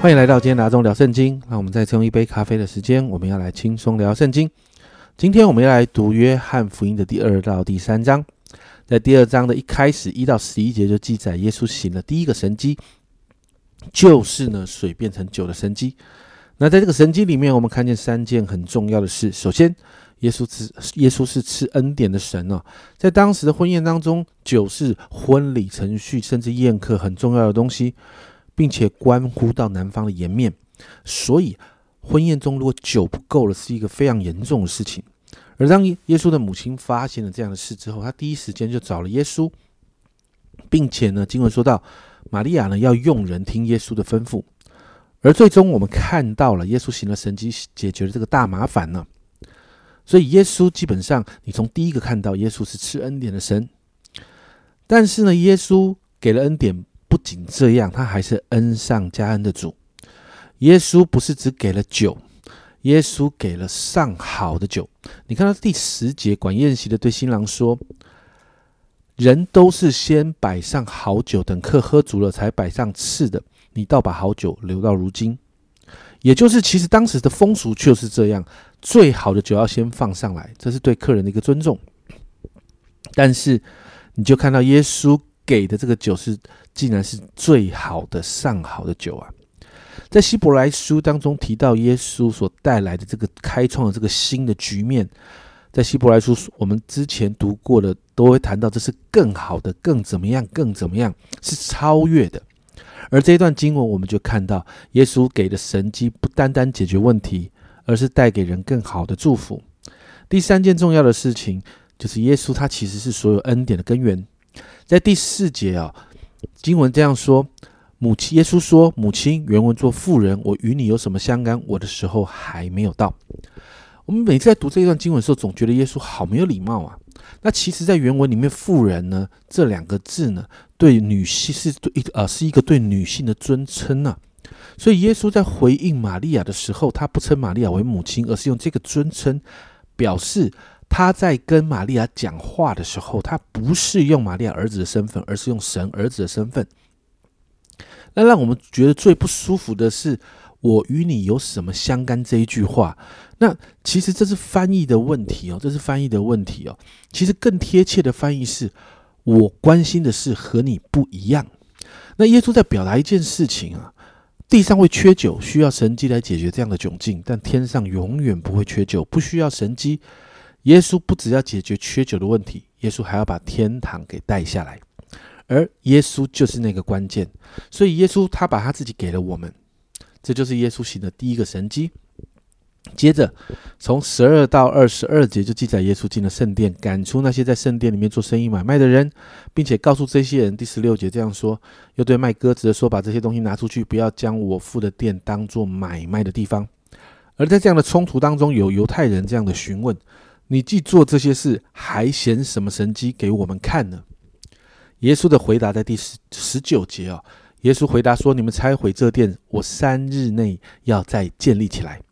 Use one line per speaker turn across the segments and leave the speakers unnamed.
欢迎来到今天拿中聊圣经。那我们再次用一杯咖啡的时间，我们要来轻松聊圣经。今天我们要来读约翰福音的第二到第三章。在第二章的一开始一到十一节就记载耶稣行了第一个神迹，就是呢水变成酒的神迹。那在这个神迹里面，我们看见三件很重要的事。首先，耶稣吃耶稣是吃恩典的神哦，在当时的婚宴当中，酒是婚礼程序甚至宴客很重要的东西。并且关乎到男方的颜面，所以婚宴中如果酒不够了，是一个非常严重的事情。而当耶稣的母亲发现了这样的事之后，他第一时间就找了耶稣，并且呢，经文说到，玛利亚呢要用人听耶稣的吩咐。而最终我们看到了耶稣行了神迹，解决了这个大麻烦呢。所以耶稣基本上，你从第一个看到耶稣是吃恩典的神，但是呢，耶稣给了恩典。仅这样，他还是恩上加恩的主。耶稣不是只给了酒，耶稣给了上好的酒。你看到第十节，管宴席的对新郎说：“人都是先摆上好酒，等客喝足了才摆上次的。你倒把好酒留到如今。”也就是，其实当时的风俗就是这样，最好的酒要先放上来，这是对客人的一个尊重。但是，你就看到耶稣给的这个酒是。竟然是最好的上好的酒啊！在希伯来书当中提到耶稣所带来的这个开创的这个新的局面，在希伯来书我们之前读过的都会谈到这是更好的、更怎么样、更怎么样，是超越的。而这一段经文我们就看到耶稣给的神迹不单单解决问题，而是带给人更好的祝福。第三件重要的事情就是耶稣他其实是所有恩典的根源，在第四节啊。经文这样说：“母亲，耶稣说，母亲原文做妇人，我与你有什么相干？我的时候还没有到。”我们每次在读这一段经文的时候，总觉得耶稣好没有礼貌啊。那其实，在原文里面，“妇人”呢这两个字呢，对女性是对一呃是一个对女性的尊称啊。所以，耶稣在回应玛利亚的时候，他不称玛利亚为母亲，而是用这个尊称表示。他在跟玛利亚讲话的时候，他不是用玛利亚儿子的身份，而是用神儿子的身份。那让我们觉得最不舒服的是“我与你有什么相干”这一句话。那其实这是翻译的问题哦，这是翻译的问题哦。其实更贴切的翻译是“我关心的事和你不一样”。那耶稣在表达一件事情啊：地上会缺酒，需要神机来解决这样的窘境；但天上永远不会缺酒，不需要神机。耶稣不只要解决缺酒的问题，耶稣还要把天堂给带下来，而耶稣就是那个关键。所以耶稣他把他自己给了我们，这就是耶稣行的第一个神迹。接着从十二到二十二节就记载耶稣进了圣殿，赶出那些在圣殿里面做生意买卖的人，并且告诉这些人，第十六节这样说：又对卖鸽子的说，把这些东西拿出去，不要将我父的殿当做买卖的地方。而在这样的冲突当中，有犹太人这样的询问。你既做这些事，还显什么神迹给我们看呢？耶稣的回答在第十十九节哦。耶稣回答说：“你们拆毁这殿，我三日内要再建立起来。”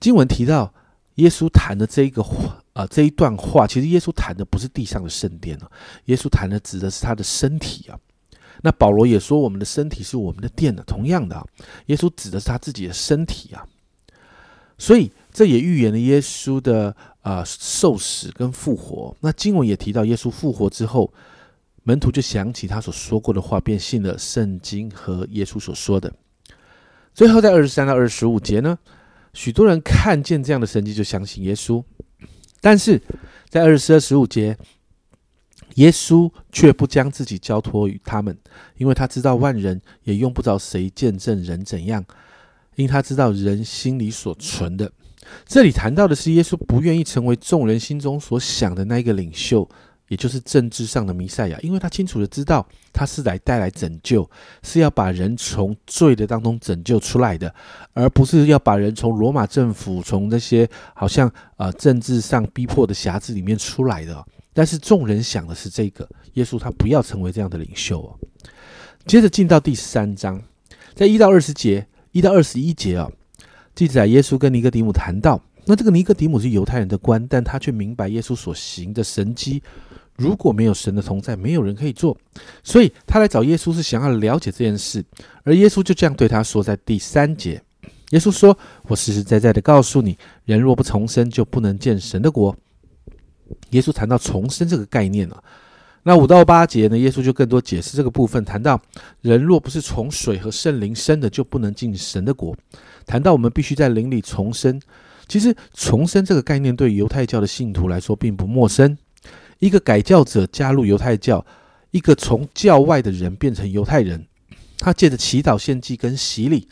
经文提到耶稣谈的这一个话啊，这一段话，其实耶稣谈的不是地上的圣殿哦，耶稣谈的指的是他的身体啊。那保罗也说：“我们的身体是我们的殿呢。”同样的，耶稣指的是他自己的身体啊。所以。这也预言了耶稣的啊受死跟复活。那经文也提到，耶稣复活之后，门徒就想起他所说过的话，便信了圣经和耶稣所说的。最后在二十三到二十五节呢，许多人看见这样的神迹就相信耶稣，但是在二十四、二十五节，耶稣却不将自己交托于他们，因为他知道万人也用不着谁见证人怎样，因他知道人心里所存的。这里谈到的是耶稣不愿意成为众人心中所想的那一个领袖，也就是政治上的弥赛亚，因为他清楚的知道他是来带来拯救，是要把人从罪的当中拯救出来的，而不是要把人从罗马政府、从那些好像呃政治上逼迫的匣子里面出来的。但是众人想的是这个，耶稣他不要成为这样的领袖哦。接着进到第三章，在一到二十节，一到二十一节啊。记载耶稣跟尼哥底母谈到，那这个尼哥底母是犹太人的官，但他却明白耶稣所行的神迹如果没有神的同在，没有人可以做。所以他来找耶稣是想要了解这件事，而耶稣就这样对他说，在第三节，耶稣说：“我实实在在的告诉你，人若不重生，就不能见神的国。”耶稣谈到重生这个概念了。那五到八节呢？耶稣就更多解释这个部分，谈到人若不是从水和圣灵生的，就不能进神的国。谈到我们必须在灵里重生。其实重生这个概念对犹太教的信徒来说并不陌生。一个改教者加入犹太教，一个从教外的人变成犹太人，他借着祈祷、献祭跟洗礼，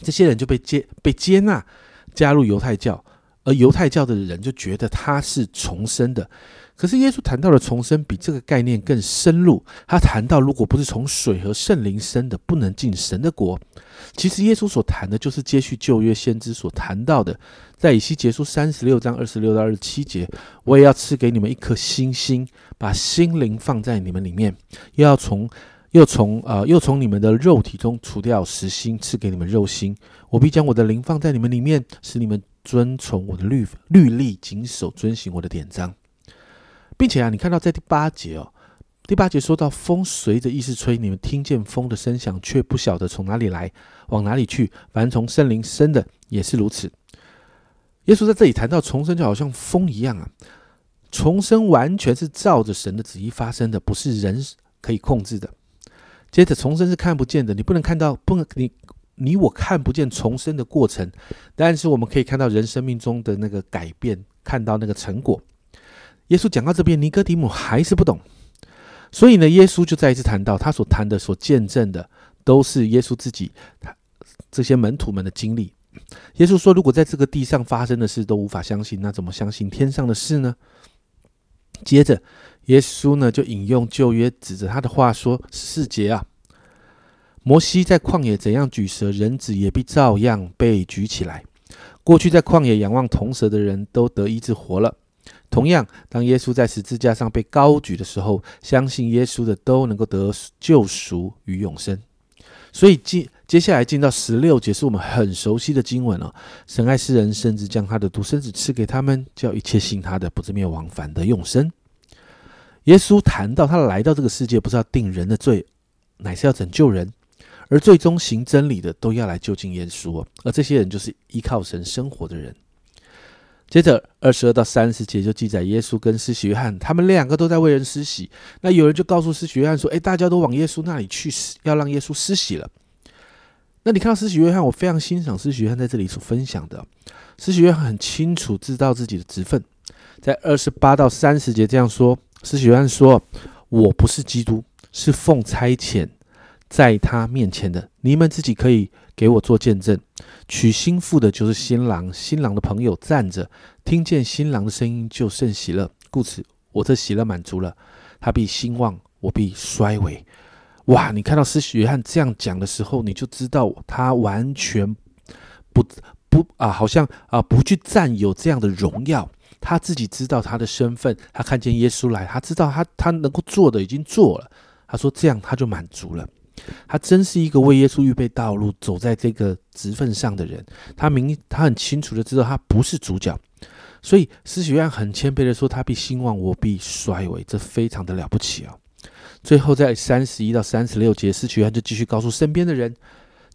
这些人就被接被接纳加入犹太教，而犹太教的人就觉得他是重生的。可是耶稣谈到的重生比这个概念更深入。他谈到，如果不是从水和圣灵生的，不能进神的国。其实耶稣所谈的就是接续旧约先知所谈到的，在以西结书三十六章二十六到二十七节，我也要赐给你们一颗新心，把心灵放在你们里面，又要从又从呃又从你们的肉体中除掉实心，赐给你们肉心。我必将我的灵放在你们里面，使你们遵从我的律律例，谨守遵行我的典章。并且啊，你看到在第八节哦，第八节说到风随着意识吹，你们听见风的声响，却不晓得从哪里来，往哪里去。凡从森林生的也是如此。耶稣在这里谈到重生，就好像风一样啊，重生完全是照着神的旨意发生的，不是人可以控制的。接着，重生是看不见的，你不能看到，不能你你我看不见重生的过程，但是我们可以看到人生命中的那个改变，看到那个成果。耶稣讲到这边，尼哥底母还是不懂，所以呢，耶稣就再一次谈到他所谈的、所见证的，都是耶稣自己他这些门徒们的经历。耶稣说：“如果在这个地上发生的事都无法相信，那怎么相信天上的事呢？”接着，耶稣呢就引用旧约指着他的话说：“四节啊，摩西在旷野怎样举蛇，人子也必照样被举起来。过去在旷野仰望铜蛇的人都得医治活了。”同样，当耶稣在十字架上被高举的时候，相信耶稣的都能够得救赎与永生。所以，接接下来进到十六节，是我们很熟悉的经文哦。神爱世人，甚至将他的独生子赐给他们，叫一切信他的不至灭亡，反得永生。耶稣谈到他来到这个世界，不是要定人的罪，乃是要拯救人，而最终行真理的都要来就近耶稣，而这些人就是依靠神生活的人。接着二十二到三十节就记载耶稣跟施洗约翰，他们两个都在为人施洗。那有人就告诉施洗约翰说：“哎，大家都往耶稣那里去，要让耶稣施洗了。”那你看到施洗约翰，我非常欣赏施洗约翰在这里所分享的。施洗约翰很清楚知道自己的职分，在二十八到三十节这样说：施洗约翰说：“我不是基督，是奉差遣在他面前的。你们自己可以。”给我做见证，娶新妇的就是新郎，新郎的朋友站着，听见新郎的声音就甚喜乐，故此我这喜乐满足了。他必兴旺，我必衰微。哇！你看到施洗约翰这样讲的时候，你就知道他完全不不啊，好像啊不去占有这样的荣耀。他自己知道他的身份，他看见耶稣来，他知道他他能够做的已经做了。他说这样他就满足了。他真是一个为耶稣预备道路、走在这个职份上的人。他明，他很清楚的知道他不是主角，所以施洗约翰很谦卑的说：“他必兴旺，我必衰微。”这非常的了不起啊！最后在三十一到三十六节，施洗约翰就继续告诉身边的人：“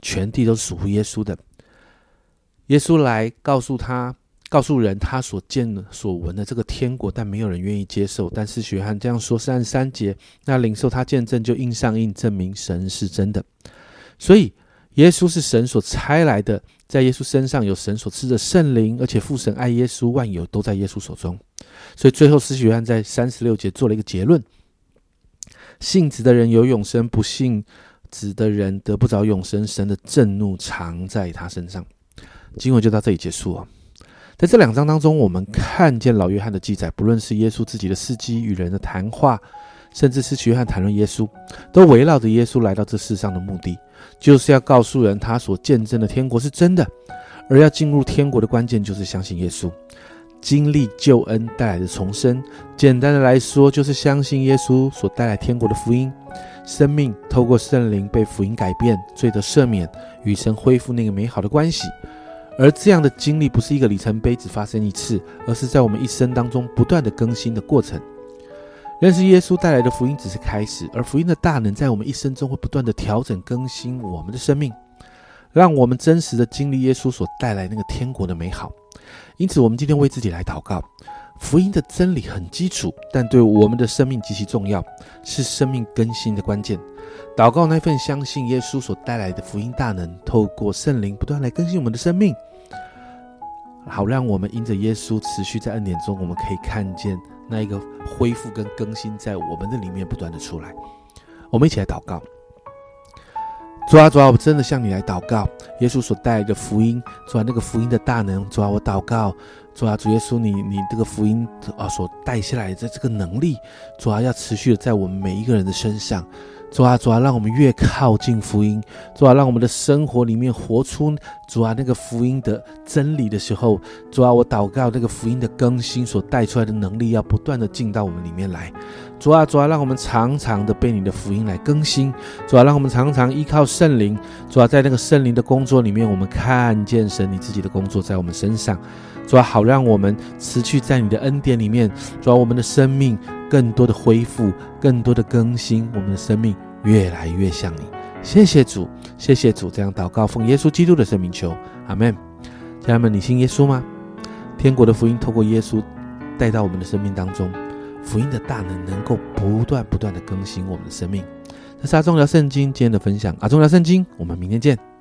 全地都是属乎耶稣的。”耶稣来告诉他。告诉人他所见、所闻的这个天国，但没有人愿意接受。但是血汗这样说三十三节，那领受他见证就印上印，证明神是真的。所以耶稣是神所差来的，在耶稣身上有神所赐的圣灵，而且父神爱耶稣，万有都在耶稣手中。所以最后，施洗约翰在三十六节做了一个结论：信子的人有永生，不信子的人得不着永生。神的震怒藏在他身上。经文就到这里结束啊。在这两章当中，我们看见老约翰的记载，不论是耶稣自己的事迹与人的谈话，甚至是约翰谈论耶稣，都围绕着耶稣来到这世上的目的，就是要告诉人他所见证的天国是真的。而要进入天国的关键，就是相信耶稣，经历救恩带来的重生。简单的来说，就是相信耶稣所带来天国的福音，生命透过圣灵被福音改变，罪得赦免，与神恢复那个美好的关系。而这样的经历不是一个里程碑，只发生一次，而是在我们一生当中不断的更新的过程。认识耶稣带来的福音只是开始，而福音的大能在我们一生中会不断的调整更新我们的生命，让我们真实的经历耶稣所带来那个天国的美好。因此，我们今天为自己来祷告。福音的真理很基础，但对我们的生命极其重要，是生命更新的关键。祷告那份相信耶稣所带来的福音大能，透过圣灵不断来更新我们的生命，好让我们因着耶稣持续在恩典中，我们可以看见那一个恢复跟更新在我们的里面不断的出来。我们一起来祷告。主啊，主啊，我真的向你来祷告，耶稣所带来的福音，主啊，那个福音的大能，主啊，我祷告，主啊，主耶稣，你你这个福音啊所带下来的这个能力，主啊，要持续的在我们每一个人的身上。主啊，主啊，让我们越靠近福音，主啊，让我们的生活里面活出主啊那个福音的真理的时候，主啊，我祷告那个福音的更新所带出来的能力，要不断的进到我们里面来。主啊，主啊，让我们常常的被你的福音来更新。主啊，让我们常常依靠圣灵。主啊，在那个圣灵的工作里面，我们看见神你自己的工作在我们身上。主啊，好让我们持续在你的恩典里面。主啊，我们的生命。更多的恢复，更多的更新，我们的生命越来越像你。谢谢主，谢谢主，这样祷告，奉耶稣基督的圣名求，阿门。家人们，你信耶稣吗？天国的福音透过耶稣带到我们的生命当中，福音的大能能够不断不断的更新我们的生命。这是阿忠聊圣经今天的分享，阿忠聊圣经，我们明天见。